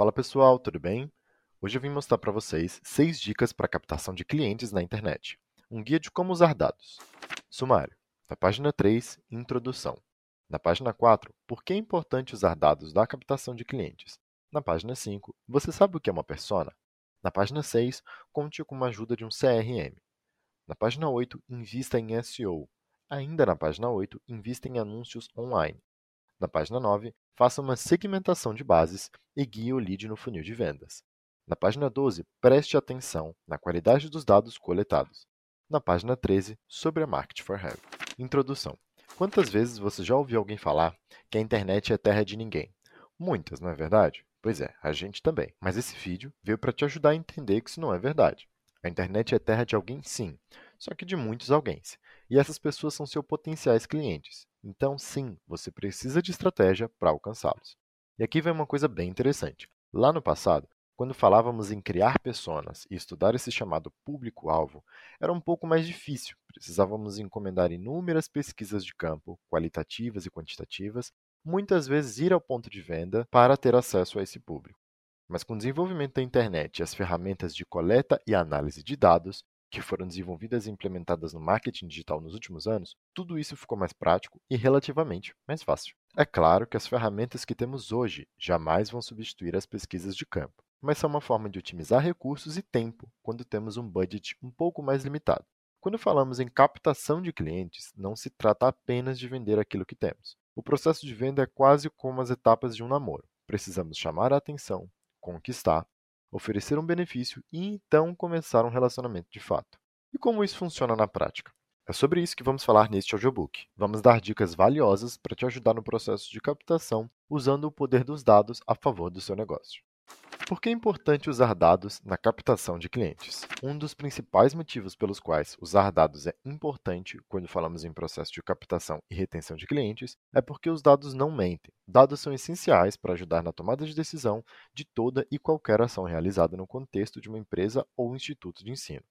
Fala pessoal, tudo bem? Hoje eu vim mostrar para vocês 6 dicas para captação de clientes na internet. Um guia de como usar dados. Sumário. Na página 3, Introdução. Na página 4, por que é importante usar dados da captação de clientes. Na página 5, você sabe o que é uma persona? Na página 6, conte com a ajuda de um CRM. Na página 8, invista em SEO. Ainda na página 8, invista em anúncios online. Na página 9, faça uma segmentação de bases e guie o lead no funil de vendas. Na página 12, preste atenção na qualidade dos dados coletados. Na página 13, sobre a Market for Have. Introdução. Quantas vezes você já ouviu alguém falar que a internet é terra de ninguém? Muitas, não é verdade? Pois é, a gente também. Mas esse vídeo veio para te ajudar a entender que isso não é verdade. A internet é terra de alguém sim, só que de muitos alguém. E essas pessoas são seus potenciais clientes. Então, sim, você precisa de estratégia para alcançá-los. E aqui vem uma coisa bem interessante. Lá no passado, quando falávamos em criar personas e estudar esse chamado público-alvo, era um pouco mais difícil. Precisávamos encomendar inúmeras pesquisas de campo, qualitativas e quantitativas, muitas vezes ir ao ponto de venda para ter acesso a esse público. Mas com o desenvolvimento da internet e as ferramentas de coleta e análise de dados, que foram desenvolvidas e implementadas no marketing digital nos últimos anos, tudo isso ficou mais prático e relativamente mais fácil. É claro que as ferramentas que temos hoje jamais vão substituir as pesquisas de campo, mas são uma forma de otimizar recursos e tempo quando temos um budget um pouco mais limitado. Quando falamos em captação de clientes, não se trata apenas de vender aquilo que temos. O processo de venda é quase como as etapas de um namoro. Precisamos chamar a atenção, conquistar, oferecer um benefício e então começar um relacionamento de fato. E como isso funciona na prática? É sobre isso que vamos falar neste audiobook. Vamos dar dicas valiosas para te ajudar no processo de captação usando o poder dos dados a favor do seu negócio. Por que é importante usar dados na captação de clientes? Um dos principais motivos pelos quais usar dados é importante quando falamos em processo de captação e retenção de clientes é porque os dados não mentem. Dados são essenciais para ajudar na tomada de decisão de toda e qualquer ação realizada no contexto de uma empresa ou instituto de ensino.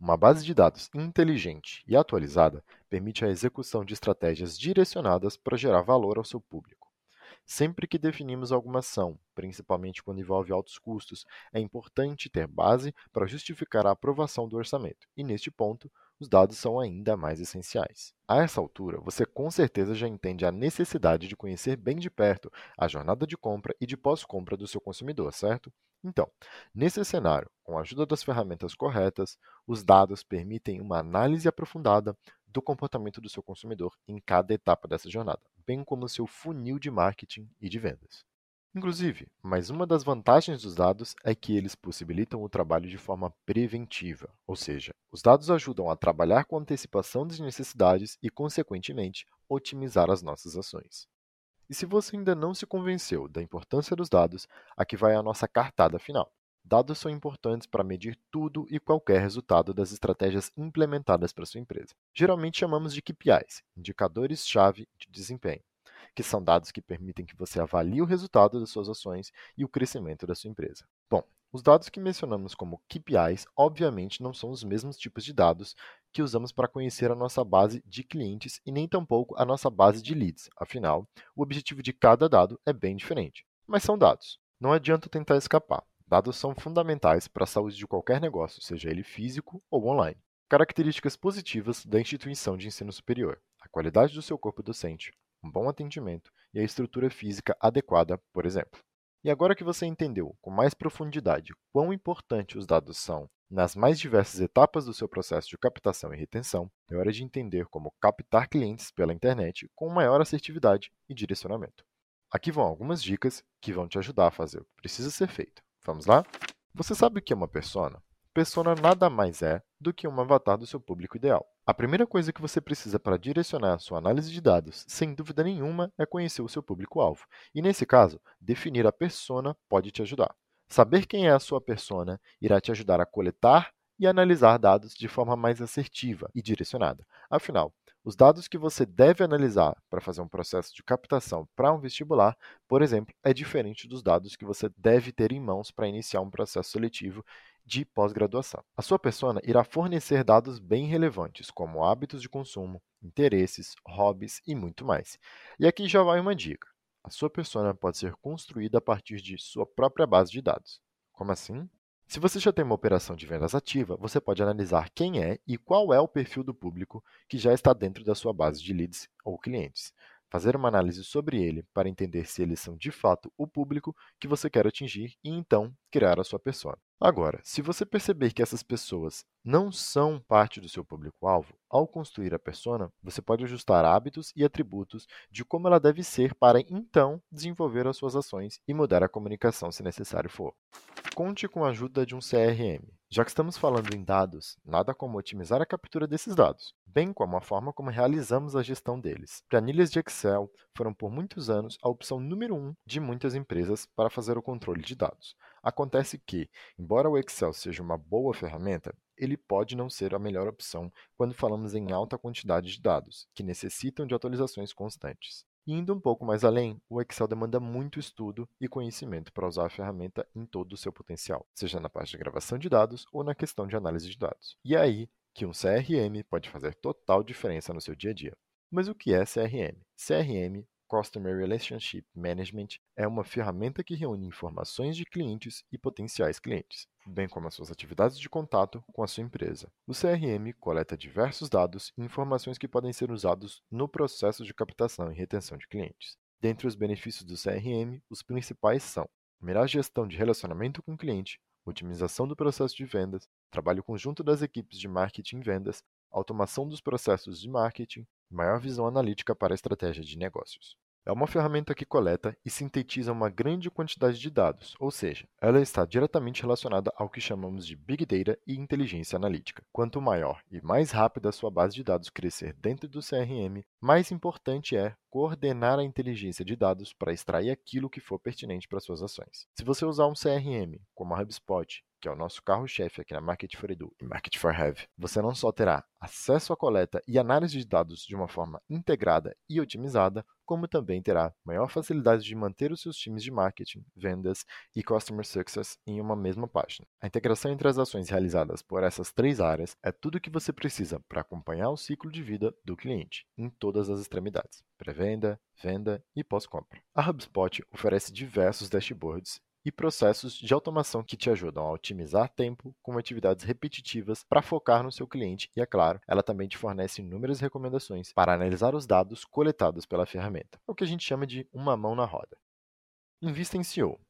Uma base de dados inteligente e atualizada permite a execução de estratégias direcionadas para gerar valor ao seu público. Sempre que definimos alguma ação, principalmente quando envolve altos custos, é importante ter base para justificar a aprovação do orçamento, e neste ponto, os dados são ainda mais essenciais. A essa altura, você com certeza já entende a necessidade de conhecer bem de perto a jornada de compra e de pós-compra do seu consumidor, certo? Então, nesse cenário, com a ajuda das ferramentas corretas, os dados permitem uma análise aprofundada do comportamento do seu consumidor em cada etapa dessa jornada, bem como seu funil de marketing e de vendas. Inclusive, mais uma das vantagens dos dados é que eles possibilitam o trabalho de forma preventiva, ou seja, os dados ajudam a trabalhar com antecipação das necessidades e, consequentemente, otimizar as nossas ações. E se você ainda não se convenceu da importância dos dados, aqui vai a nossa cartada final. Dados são importantes para medir tudo e qualquer resultado das estratégias implementadas para sua empresa. Geralmente chamamos de KPIs, indicadores-chave de desempenho, que são dados que permitem que você avalie o resultado das suas ações e o crescimento da sua empresa. Bom, os dados que mencionamos como KPIs, obviamente, não são os mesmos tipos de dados que usamos para conhecer a nossa base de clientes e nem tampouco a nossa base de leads. Afinal, o objetivo de cada dado é bem diferente. Mas são dados. Não adianta tentar escapar. Dados são fundamentais para a saúde de qualquer negócio, seja ele físico ou online. Características positivas da instituição de ensino superior: a qualidade do seu corpo docente, um bom atendimento e a estrutura física adequada, por exemplo. E agora que você entendeu com mais profundidade quão importante os dados são nas mais diversas etapas do seu processo de captação e retenção, é hora de entender como captar clientes pela internet com maior assertividade e direcionamento. Aqui vão algumas dicas que vão te ajudar a fazer o que precisa ser feito. Vamos lá? Você sabe o que é uma persona? Persona nada mais é do que um avatar do seu público ideal. A primeira coisa que você precisa para direcionar a sua análise de dados, sem dúvida nenhuma, é conhecer o seu público-alvo. E nesse caso, definir a persona pode te ajudar. Saber quem é a sua persona irá te ajudar a coletar e analisar dados de forma mais assertiva e direcionada. Afinal, os dados que você deve analisar para fazer um processo de captação para um vestibular, por exemplo, é diferente dos dados que você deve ter em mãos para iniciar um processo seletivo de pós-graduação. A sua persona irá fornecer dados bem relevantes, como hábitos de consumo, interesses, hobbies e muito mais. E aqui já vai uma dica. a sua persona pode ser construída a partir de sua própria base de dados. Como assim? Se você já tem uma operação de vendas ativa, você pode analisar quem é e qual é o perfil do público que já está dentro da sua base de leads ou clientes. Fazer uma análise sobre ele para entender se eles são de fato o público que você quer atingir e então criar a sua persona. Agora, se você perceber que essas pessoas não são parte do seu público-alvo, ao construir a persona, você pode ajustar hábitos e atributos de como ela deve ser para então desenvolver as suas ações e mudar a comunicação se necessário for. Conte com a ajuda de um CRM. Já que estamos falando em dados, nada como otimizar a captura desses dados, bem como a forma como realizamos a gestão deles. Planilhas de Excel foram por muitos anos a opção número um de muitas empresas para fazer o controle de dados. Acontece que, embora o Excel seja uma boa ferramenta, ele pode não ser a melhor opção quando falamos em alta quantidade de dados, que necessitam de atualizações constantes. Indo um pouco mais além, o Excel demanda muito estudo e conhecimento para usar a ferramenta em todo o seu potencial, seja na parte de gravação de dados ou na questão de análise de dados. E é aí que um CRM pode fazer total diferença no seu dia a dia. Mas o que é CRM? CRM Customer Relationship Management é uma ferramenta que reúne informações de clientes e potenciais clientes, bem como as suas atividades de contato com a sua empresa. O CRM coleta diversos dados e informações que podem ser usados no processo de captação e retenção de clientes. Dentre os benefícios do CRM, os principais são melhor gestão de relacionamento com o cliente, otimização do processo de vendas, trabalho conjunto das equipes de marketing e vendas, automação dos processos de marketing, maior visão analítica para a estratégia de negócios. É uma ferramenta que coleta e sintetiza uma grande quantidade de dados, ou seja, ela está diretamente relacionada ao que chamamos de Big Data e inteligência analítica. Quanto maior e mais rápida a sua base de dados crescer dentro do CRM, mais importante é coordenar a inteligência de dados para extrair aquilo que for pertinente para suas ações. Se você usar um CRM, como a HubSpot, que é o nosso carro-chefe aqui na Market for Edu e Market for Have, você não só terá acesso à coleta e análise de dados de uma forma integrada e otimizada, como também terá maior facilidade de manter os seus times de marketing, vendas e customer success em uma mesma página. A integração entre as ações realizadas por essas três áreas é tudo o que você precisa para acompanhar o ciclo de vida do cliente em todas as extremidades: pré-venda, venda e pós-compra. A HubSpot oferece diversos dashboards e processos de automação que te ajudam a otimizar tempo com atividades repetitivas para focar no seu cliente e, é claro, ela também te fornece inúmeras recomendações para analisar os dados coletados pela ferramenta, o que a gente chama de uma mão na roda. Invista em SEO.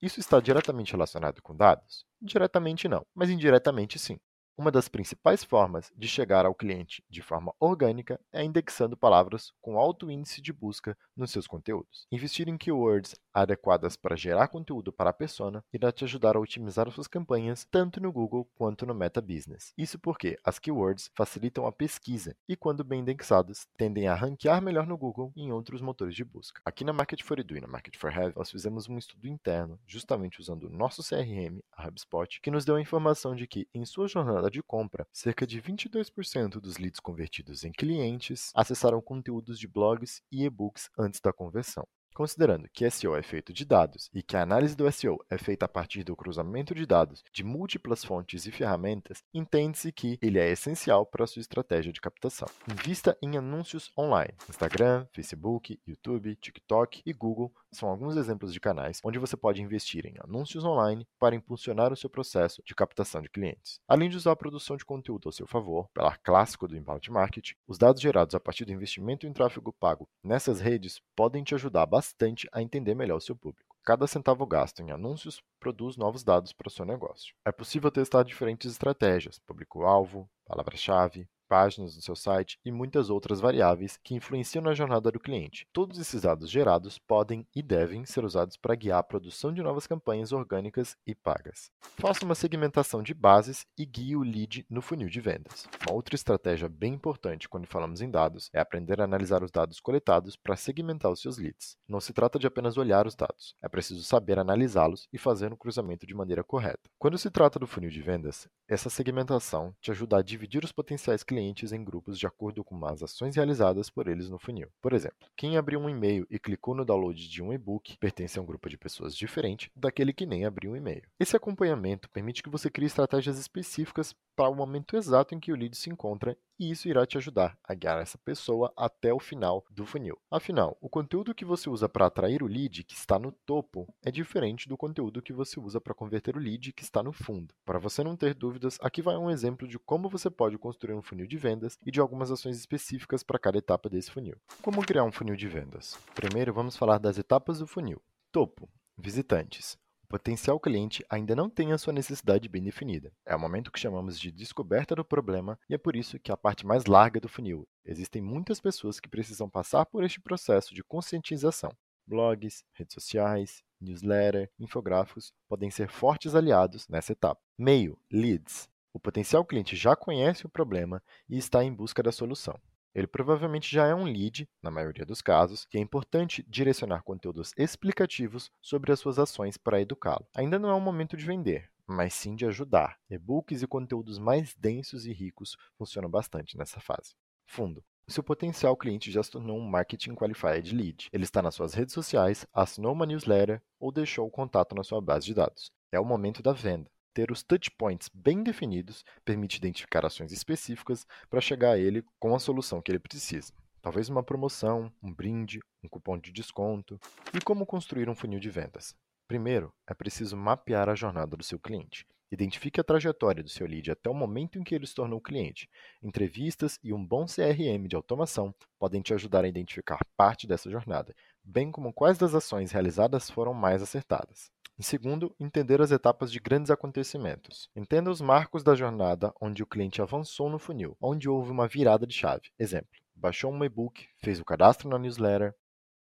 Isso está diretamente relacionado com dados? Diretamente não, mas indiretamente sim. Uma das principais formas de chegar ao cliente de forma orgânica é indexando palavras com alto índice de busca nos seus conteúdos. Investir em keywords adequadas para gerar conteúdo para a persona irá te ajudar a otimizar suas campanhas tanto no Google quanto no Meta Business. Isso porque as keywords facilitam a pesquisa e, quando bem indexadas, tendem a ranquear melhor no Google e em outros motores de busca. Aqui na Market for Edu e na Market for Have, nós fizemos um estudo interno, justamente usando o nosso CRM, a HubSpot, que nos deu a informação de que, em sua jornada de compra, cerca de 22% dos leads convertidos em clientes acessaram conteúdos de blogs e e-books antes da conversão. Considerando que SEO é feito de dados e que a análise do SEO é feita a partir do cruzamento de dados de múltiplas fontes e ferramentas, entende-se que ele é essencial para a sua estratégia de captação. Invista em anúncios online. Instagram, Facebook, YouTube, TikTok e Google são alguns exemplos de canais onde você pode investir em anúncios online para impulsionar o seu processo de captação de clientes. Além de usar a produção de conteúdo ao seu favor, pela clássico do inbound marketing, os dados gerados a partir do investimento em tráfego pago nessas redes podem te ajudar bastante a entender melhor o seu público. Cada centavo gasto em anúncios produz novos dados para o seu negócio. É possível testar diferentes estratégias, público-alvo, palavra-chave, páginas do seu site e muitas outras variáveis que influenciam na jornada do cliente. Todos esses dados gerados podem e devem ser usados para guiar a produção de novas campanhas orgânicas e pagas. Faça uma segmentação de bases e guie o lead no funil de vendas. Uma outra estratégia bem importante quando falamos em dados é aprender a analisar os dados coletados para segmentar os seus leads. Não se trata de apenas olhar os dados, é preciso saber analisá-los e fazer um cruzamento de maneira correta. Quando se trata do funil de vendas, essa segmentação te ajuda a dividir os potenciais clientes clientes em grupos de acordo com as ações realizadas por eles no funil. Por exemplo, quem abriu um e-mail e clicou no download de um e-book pertence a um grupo de pessoas diferente daquele que nem abriu um e-mail. Esse acompanhamento permite que você crie estratégias específicas para o momento exato em que o lead se encontra e isso irá te ajudar a guiar essa pessoa até o final do funil. Afinal, o conteúdo que você usa para atrair o lead, que está no topo, é diferente do conteúdo que você usa para converter o lead, que está no fundo. Para você não ter dúvidas, aqui vai um exemplo de como você pode construir um funil de vendas e de algumas ações específicas para cada etapa desse funil. Como criar um funil de vendas? Primeiro, vamos falar das etapas do funil. Topo, visitantes. Potencial cliente ainda não tem a sua necessidade bem definida. É o momento que chamamos de descoberta do problema e é por isso que é a parte mais larga do funil. Existem muitas pessoas que precisam passar por este processo de conscientização. Blogs, redes sociais, newsletter, infográficos podem ser fortes aliados nessa etapa. Meio, leads. O potencial cliente já conhece o problema e está em busca da solução. Ele provavelmente já é um lead, na maioria dos casos, e é importante direcionar conteúdos explicativos sobre as suas ações para educá-lo. Ainda não é o momento de vender, mas sim de ajudar. E-books e conteúdos mais densos e ricos funcionam bastante nessa fase. Fundo. Seu potencial cliente já se tornou um Marketing Qualified Lead. Ele está nas suas redes sociais, assinou uma newsletter ou deixou o contato na sua base de dados. É o momento da venda. Ter os touchpoints bem definidos permite identificar ações específicas para chegar a ele com a solução que ele precisa. Talvez uma promoção, um brinde, um cupom de desconto. E como construir um funil de vendas? Primeiro, é preciso mapear a jornada do seu cliente. Identifique a trajetória do seu lead até o momento em que ele se tornou cliente. Entrevistas e um bom CRM de automação podem te ajudar a identificar parte dessa jornada, bem como quais das ações realizadas foram mais acertadas. Em segundo, entender as etapas de grandes acontecimentos. Entenda os marcos da jornada onde o cliente avançou no funil, onde houve uma virada de chave. Exemplo: baixou um e-book, fez o cadastro na newsletter.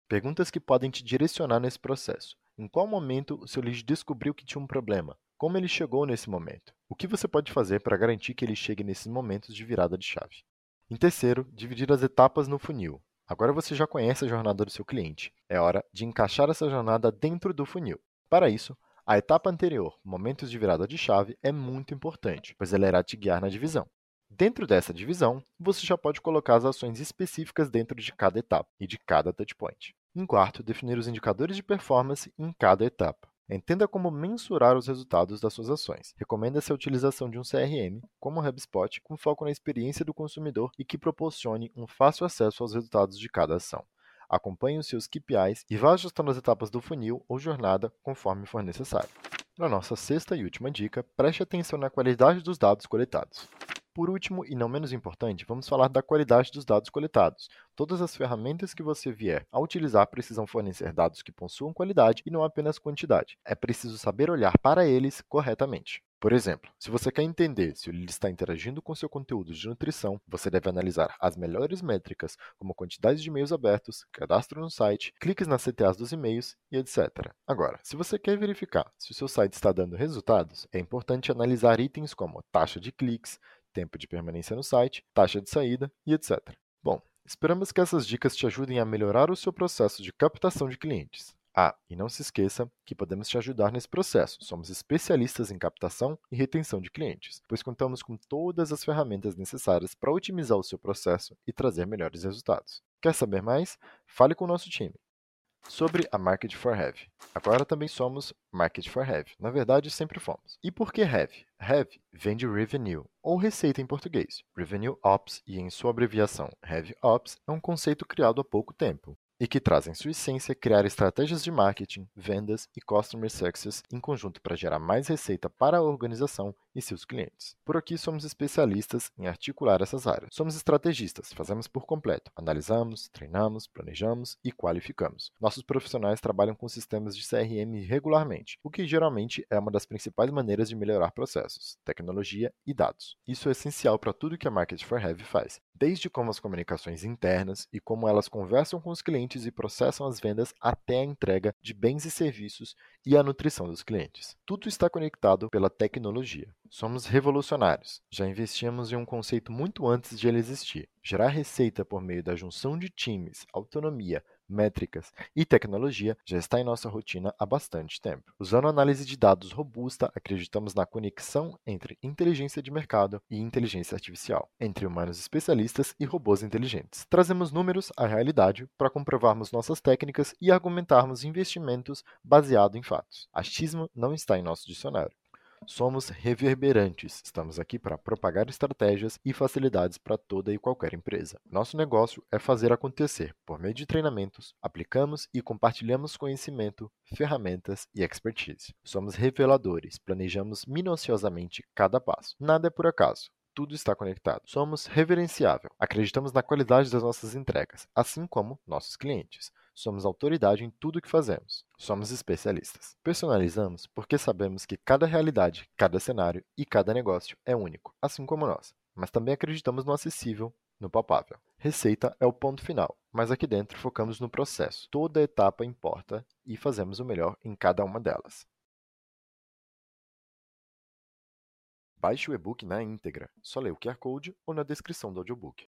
Perguntas que podem te direcionar nesse processo. Em qual momento o seu lead descobriu que tinha um problema? Como ele chegou nesse momento? O que você pode fazer para garantir que ele chegue nesses momentos de virada de chave? Em terceiro, dividir as etapas no funil. Agora você já conhece a jornada do seu cliente. É hora de encaixar essa jornada dentro do funil. Para isso, a etapa anterior, momentos de virada de chave, é muito importante, pois ela irá te guiar na divisão. Dentro dessa divisão, você já pode colocar as ações específicas dentro de cada etapa e de cada touchpoint. Em quarto, definir os indicadores de performance em cada etapa. Entenda como mensurar os resultados das suas ações. Recomenda-se a utilização de um CRM, como o HubSpot, com foco na experiência do consumidor e que proporcione um fácil acesso aos resultados de cada ação. Acompanhe os seus KPIs e vá ajustando as etapas do funil ou jornada conforme for necessário. Na nossa sexta e última dica, preste atenção na qualidade dos dados coletados. Por último, e não menos importante, vamos falar da qualidade dos dados coletados. Todas as ferramentas que você vier a utilizar precisam fornecer dados que possuam qualidade e não apenas quantidade. É preciso saber olhar para eles corretamente. Por exemplo, se você quer entender se lead está interagindo com seu conteúdo de nutrição, você deve analisar as melhores métricas, como quantidade de e-mails abertos, cadastro no site, cliques nas CTAs dos e-mails e etc. Agora, se você quer verificar se o seu site está dando resultados, é importante analisar itens como taxa de cliques, tempo de permanência no site, taxa de saída e etc. Bom, esperamos que essas dicas te ajudem a melhorar o seu processo de captação de clientes. Ah, e não se esqueça que podemos te ajudar nesse processo. Somos especialistas em captação e retenção de clientes, pois contamos com todas as ferramentas necessárias para otimizar o seu processo e trazer melhores resultados. Quer saber mais? Fale com o nosso time. Sobre a Market for Heavy. Agora também somos Market for Heavy. Na verdade, sempre fomos. E por que Heavy? Heavy vem de Revenue, ou receita em português. Revenue Ops, e em sua abreviação Heavy Ops, é um conceito criado há pouco tempo e que traz em sua essência criar estratégias de marketing, vendas e customer success em conjunto para gerar mais receita para a organização e seus clientes. Por aqui somos especialistas em articular essas áreas. Somos estrategistas, fazemos por completo. Analisamos, treinamos, planejamos e qualificamos. Nossos profissionais trabalham com sistemas de CRM regularmente, o que geralmente é uma das principais maneiras de melhorar processos, tecnologia e dados. Isso é essencial para tudo que a Market for Heavy faz, desde como as comunicações internas e como elas conversam com os clientes e processam as vendas até a entrega de bens e serviços e a nutrição dos clientes. Tudo está conectado pela tecnologia. Somos revolucionários. Já investimos em um conceito muito antes de ele existir. Gerar receita por meio da junção de times, autonomia, métricas e tecnologia já está em nossa rotina há bastante tempo. Usando análise de dados robusta, acreditamos na conexão entre inteligência de mercado e inteligência artificial, entre humanos especialistas e robôs inteligentes. Trazemos números à realidade para comprovarmos nossas técnicas e argumentarmos investimentos baseado em fatos. Achismo não está em nosso dicionário. Somos reverberantes. Estamos aqui para propagar estratégias e facilidades para toda e qualquer empresa. Nosso negócio é fazer acontecer. Por meio de treinamentos, aplicamos e compartilhamos conhecimento, ferramentas e expertise. Somos reveladores. Planejamos minuciosamente cada passo. Nada é por acaso tudo está conectado. Somos reverenciável. Acreditamos na qualidade das nossas entregas, assim como nossos clientes. Somos autoridade em tudo o que fazemos. Somos especialistas. Personalizamos porque sabemos que cada realidade, cada cenário e cada negócio é único, assim como nós. Mas também acreditamos no acessível, no palpável. Receita é o ponto final, mas aqui dentro focamos no processo. Toda etapa importa e fazemos o melhor em cada uma delas. Baixe o e-book na íntegra. Só lê o QR Code ou na descrição do audiobook.